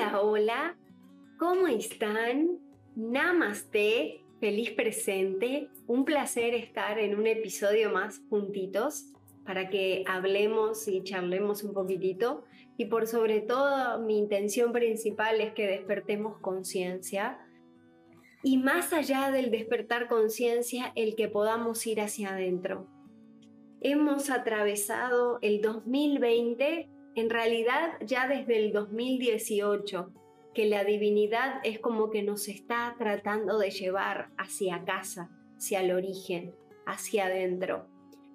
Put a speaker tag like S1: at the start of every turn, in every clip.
S1: Hola, hola, ¿cómo están? Namaste, feliz presente, un placer estar en un episodio más juntitos para que hablemos y charlemos un poquitito. Y por sobre todo, mi intención principal es que despertemos conciencia. Y más allá del despertar conciencia, el que podamos ir hacia adentro. Hemos atravesado el 2020 en realidad ya desde el 2018, que la divinidad es como que nos está tratando de llevar hacia casa, hacia el origen, hacia adentro.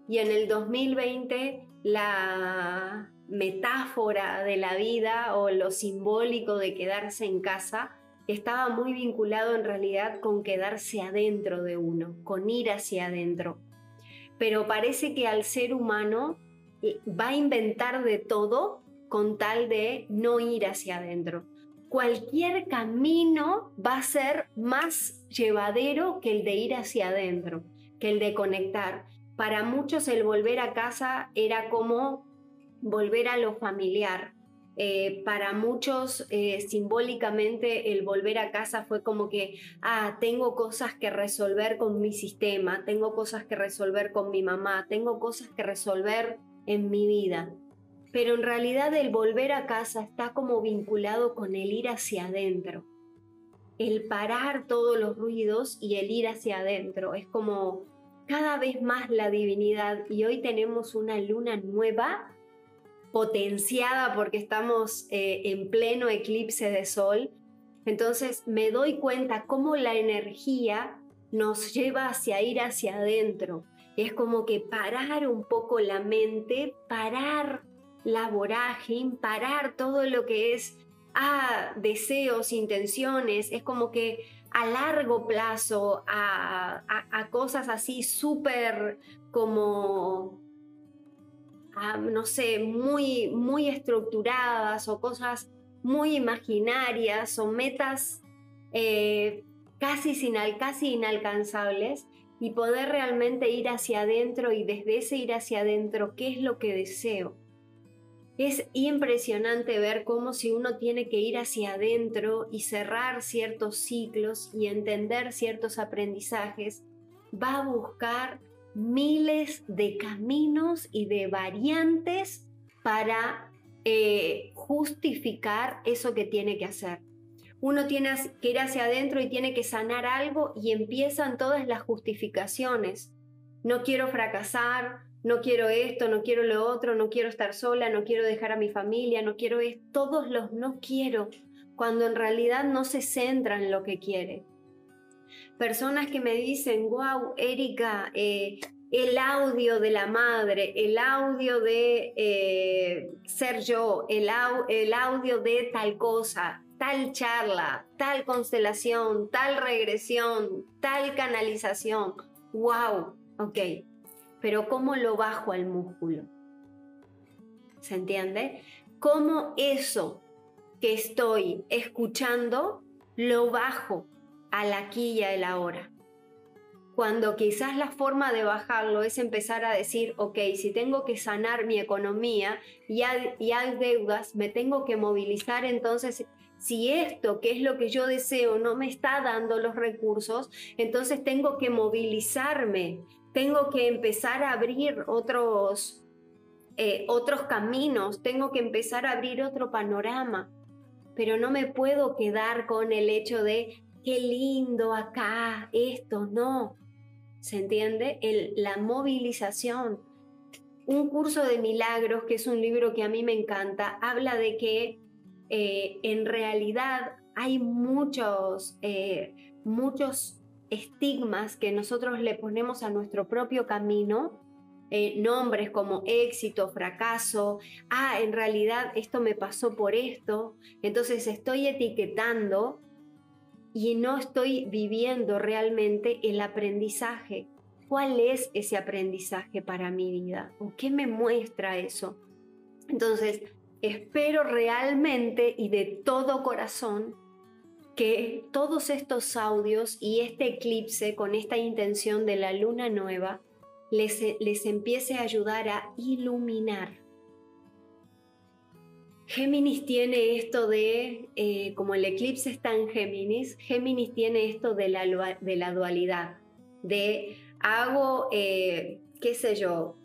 S1: Y en el 2020 la metáfora de la vida o lo simbólico de quedarse en casa estaba muy vinculado en realidad con quedarse adentro de uno, con ir hacia adentro. Pero parece que al ser humano va a inventar de todo con tal de no ir hacia adentro. Cualquier camino va a ser más llevadero que el de ir hacia adentro, que el de conectar. Para muchos el volver a casa era como volver a lo familiar. Eh, para muchos eh, simbólicamente el volver a casa fue como que, ah, tengo cosas que resolver con mi sistema, tengo cosas que resolver con mi mamá, tengo cosas que resolver en mi vida. Pero en realidad el volver a casa está como vinculado con el ir hacia adentro. El parar todos los ruidos y el ir hacia adentro. Es como cada vez más la divinidad y hoy tenemos una luna nueva potenciada porque estamos eh, en pleno eclipse de sol. Entonces me doy cuenta cómo la energía nos lleva hacia ir hacia adentro es como que parar un poco la mente, parar la vorágine, parar todo lo que es a deseos, intenciones, es como que a largo plazo, a, cosas así súper como, no sé, muy, muy estructuradas o cosas muy imaginarias o metas eh, casi, sin, casi inalcanzables y poder realmente ir hacia adentro y desde ese ir hacia adentro, ¿qué es lo que deseo? Es impresionante ver cómo si uno tiene que ir hacia adentro y cerrar ciertos ciclos y entender ciertos aprendizajes, va a buscar miles de caminos y de variantes para eh, justificar eso que tiene que hacer uno tiene que ir hacia adentro y tiene que sanar algo y empiezan todas las justificaciones. No quiero fracasar, no quiero esto, no quiero lo otro, no quiero estar sola, no quiero dejar a mi familia, no quiero esto, todos los no quiero, cuando en realidad no se centran en lo que quiere. Personas que me dicen, wow, Erika, eh, el audio de la madre, el audio de eh, ser yo, el audio de tal cosa, tal charla, tal constelación, tal regresión, tal canalización. ¡Wow! Ok, pero ¿cómo lo bajo al músculo? ¿Se entiende? ¿Cómo eso que estoy escuchando lo bajo al aquí y a la hora? Cuando quizás la forma de bajarlo es empezar a decir, ok, si tengo que sanar mi economía y hay deudas, me tengo que movilizar entonces si esto, que es lo que yo deseo, no me está dando los recursos, entonces tengo que movilizarme, tengo que empezar a abrir otros, eh, otros caminos, tengo que empezar a abrir otro panorama, pero no me puedo quedar con el hecho de, qué lindo acá, esto, no. ¿Se entiende? la movilización. Un curso de milagros, que es un libro que a mí me encanta, habla de que eh, en realidad hay muchos, eh, muchos estigmas que nosotros le ponemos a nuestro propio camino, eh, nombres como éxito, fracaso, ah, en realidad esto me pasó por esto, entonces estoy etiquetando y no estoy viviendo realmente el aprendizaje. ¿Cuál es ese aprendizaje para mi vida? ¿O qué me muestra eso? Entonces, espero realmente y de todo corazón que todos estos audios y este eclipse con esta intención de la luna nueva les, les empiece a ayudar a iluminar. Géminis tiene esto de, eh, como el eclipse está en Géminis, Géminis tiene esto de la, de la dualidad, de hago, eh, qué sé yo,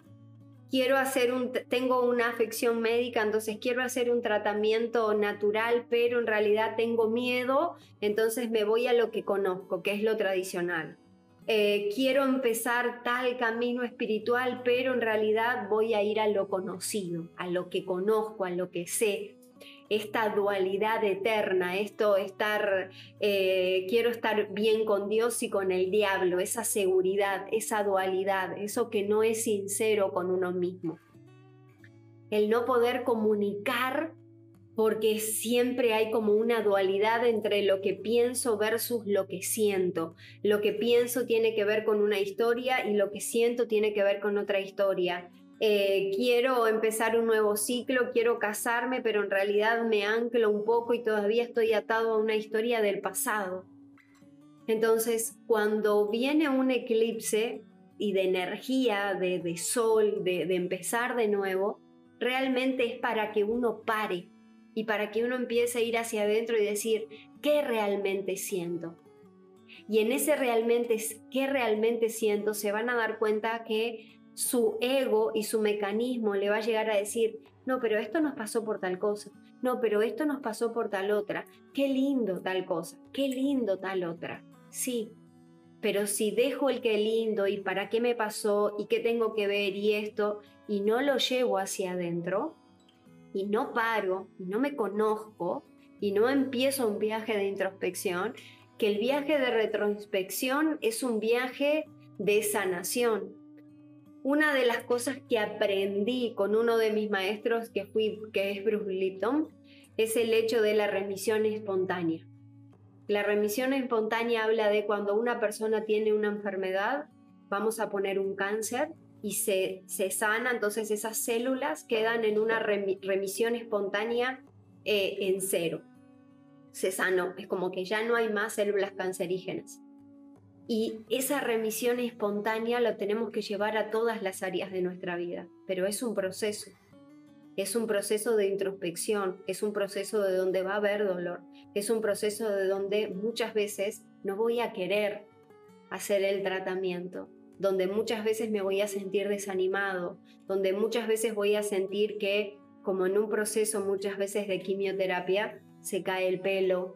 S1: quiero hacer un, tengo una afección médica, entonces quiero hacer un tratamiento natural, pero en realidad tengo miedo, entonces me voy a lo que conozco, que es lo tradicional. Eh, quiero empezar tal camino espiritual, pero en realidad voy a ir a lo conocido, a lo que conozco, a lo que sé. Esta dualidad eterna, esto estar, eh, quiero estar bien con Dios y con el diablo, esa seguridad, esa dualidad, eso que no es sincero con uno mismo. El no poder comunicar porque siempre hay como una dualidad entre lo que pienso versus lo que siento. Lo que pienso tiene que ver con una historia y lo que siento tiene que ver con otra historia. Eh, quiero empezar un nuevo ciclo, quiero casarme, pero en realidad me anclo un poco y todavía estoy atado a una historia del pasado. Entonces, cuando viene un eclipse y de energía, de, sol, de empezar de nuevo, realmente es para que uno pare, y para que uno empiece a ir hacia adentro y decir, ¿qué realmente siento? Y en ese realmente, ¿qué realmente siento? Se van a dar cuenta que su ego y su mecanismo le va a llegar a decir, no, pero esto nos pasó por tal cosa, no, pero esto nos pasó por tal otra, qué lindo tal cosa, qué lindo tal otra. Sí, pero si dejo el qué lindo y para qué me pasó y qué tengo que ver y esto, y no lo llevo hacia adentro, y no paro y no me conozco y no empiezo un viaje de introspección, que el viaje de retrospección es un viaje de sanación. Una de las cosas que aprendí con uno de mis maestros que fui que es Bruce Lipton es el hecho de la remisión espontánea. La remisión espontánea habla de cuando una persona tiene una enfermedad, vamos a poner un cáncer, y se, se sana, entonces esas células quedan en una remisión espontánea eh, en cero. Se sanó, es como que ya no hay más células cancerígenas. Y esa remisión espontánea lo tenemos que llevar a todas las áreas de nuestra vida, pero es un proceso. Es un proceso de introspección, es un proceso de donde va a haber dolor, es un proceso de donde muchas veces no voy a querer hacer el tratamiento, donde muchas veces me voy a sentir desanimado, donde muchas veces voy a sentir que, como en un proceso muchas veces de quimioterapia, se cae el pelo,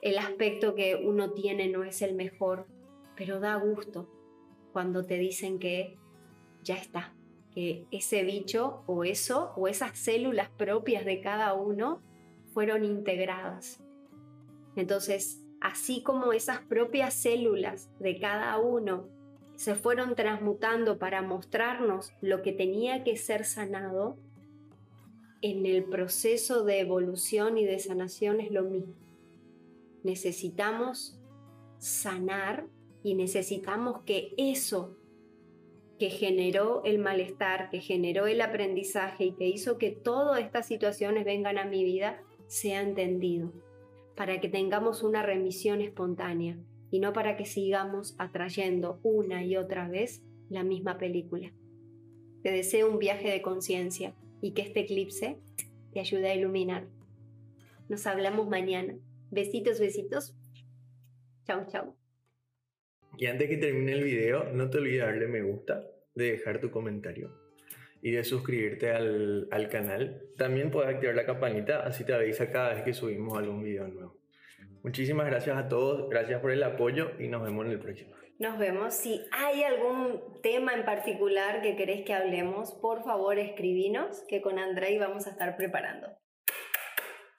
S1: el aspecto que uno tiene no es el mejor, pero da gusto cuando te dicen que ya está, que ese bicho o eso o esas células propias de cada uno fueron integradas. Entonces, así como esas propias células de cada uno se fueron transmutando para mostrarnos lo que tenía que ser sanado, en el proceso de evolución y de sanación es lo mismo. Necesitamos sanar y necesitamos que eso que generó el malestar, que generó el aprendizaje y que hizo que todas estas situaciones vengan a mi vida, sea entendido, para que tengamos una remisión espontánea, y no para que sigamos atrayendo una y otra vez la misma película. Te deseo un viaje de conciencia y que este eclipse te ayude a iluminar. Nos hablamos mañana. Besitos, besitos. Chau, chau.
S2: Y antes que termine el video, no te olvides darle me gusta, de dejar tu comentario y de suscribirte al, al canal. También puedes activar la campanita, así te avisa cada vez que subimos algún video nuevo. Muchísimas gracias a todos, gracias por el apoyo y nos vemos en el próximo.
S1: Nos vemos. Si hay algún tema en particular que querés que hablemos, por favor escribinos, que con Andrei vamos a estar preparando.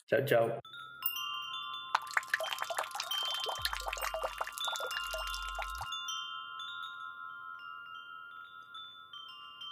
S2: Chao, chao.